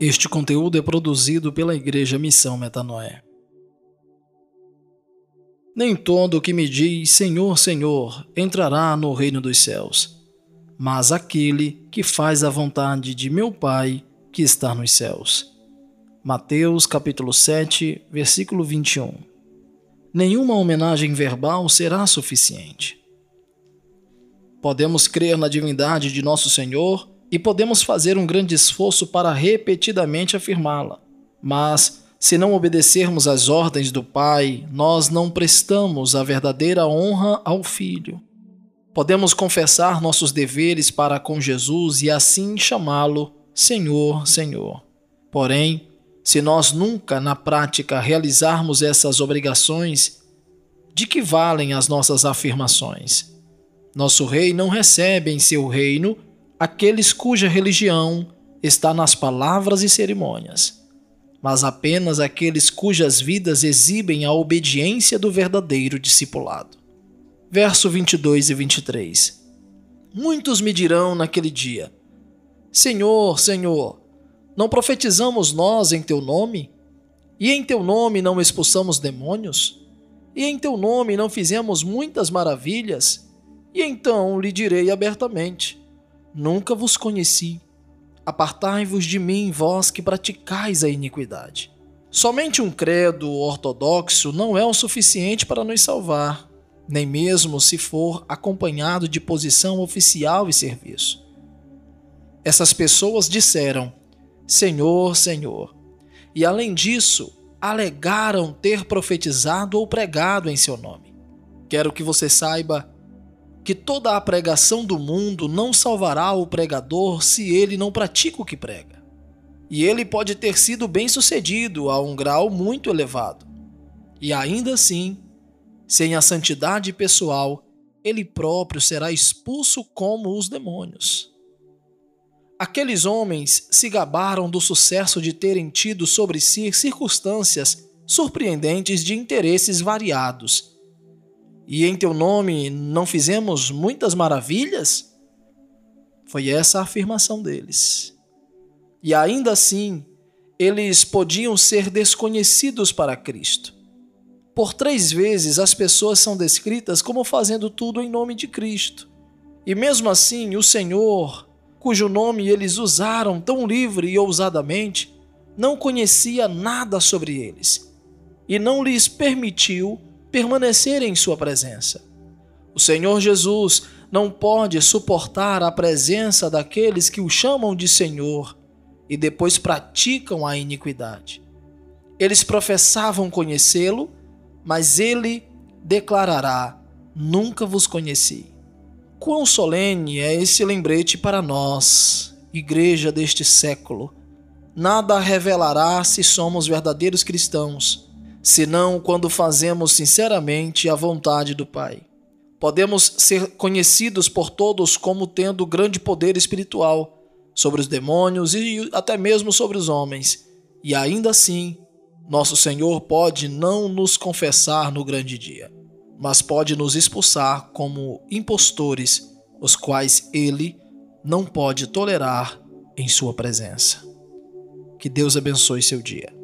Este conteúdo é produzido pela Igreja Missão Metanoé. Nem todo o que me diz Senhor, Senhor entrará no reino dos céus, mas aquele que faz a vontade de meu Pai que está nos céus. Mateus capítulo 7, versículo 21. Nenhuma homenagem verbal será suficiente. Podemos crer na divindade de nosso Senhor e podemos fazer um grande esforço para repetidamente afirmá-la. Mas, se não obedecermos às ordens do Pai, nós não prestamos a verdadeira honra ao Filho. Podemos confessar nossos deveres para com Jesus e assim chamá-lo Senhor, Senhor. Porém, se nós nunca na prática realizarmos essas obrigações, de que valem as nossas afirmações? Nosso rei não recebe em seu reino aqueles cuja religião está nas palavras e cerimônias, mas apenas aqueles cujas vidas exibem a obediência do verdadeiro discipulado. Verso 22 e 23 Muitos me dirão naquele dia: Senhor, Senhor, não profetizamos nós em teu nome? E em teu nome não expulsamos demônios? E em teu nome não fizemos muitas maravilhas? E então lhe direi abertamente: Nunca vos conheci. Apartai-vos de mim, vós que praticais a iniquidade. Somente um credo ortodoxo não é o suficiente para nos salvar, nem mesmo se for acompanhado de posição oficial e serviço. Essas pessoas disseram: Senhor, Senhor, e além disso, alegaram ter profetizado ou pregado em seu nome. Quero que você saiba que toda a pregação do mundo não salvará o pregador se ele não pratica o que prega. E ele pode ter sido bem-sucedido a um grau muito elevado. E ainda assim, sem a santidade pessoal, ele próprio será expulso como os demônios. Aqueles homens se gabaram do sucesso de terem tido sobre si circunstâncias surpreendentes de interesses variados e em teu nome não fizemos muitas maravilhas? Foi essa a afirmação deles. E ainda assim, eles podiam ser desconhecidos para Cristo. Por três vezes as pessoas são descritas como fazendo tudo em nome de Cristo. E mesmo assim, o Senhor, cujo nome eles usaram tão livre e ousadamente, não conhecia nada sobre eles e não lhes permitiu permanecer em Sua presença. O Senhor Jesus não pode suportar a presença daqueles que o chamam de Senhor e depois praticam a iniquidade. Eles professavam conhecê-lo, mas ele declarará: Nunca vos conheci. Quão solene é esse lembrete para nós, igreja deste século! Nada revelará se somos verdadeiros cristãos senão quando fazemos sinceramente a vontade do Pai. Podemos ser conhecidos por todos como tendo grande poder espiritual sobre os demônios e até mesmo sobre os homens, e ainda assim, nosso Senhor pode não nos confessar no grande dia, mas pode nos expulsar como impostores, os quais ele não pode tolerar em sua presença. Que Deus abençoe seu dia.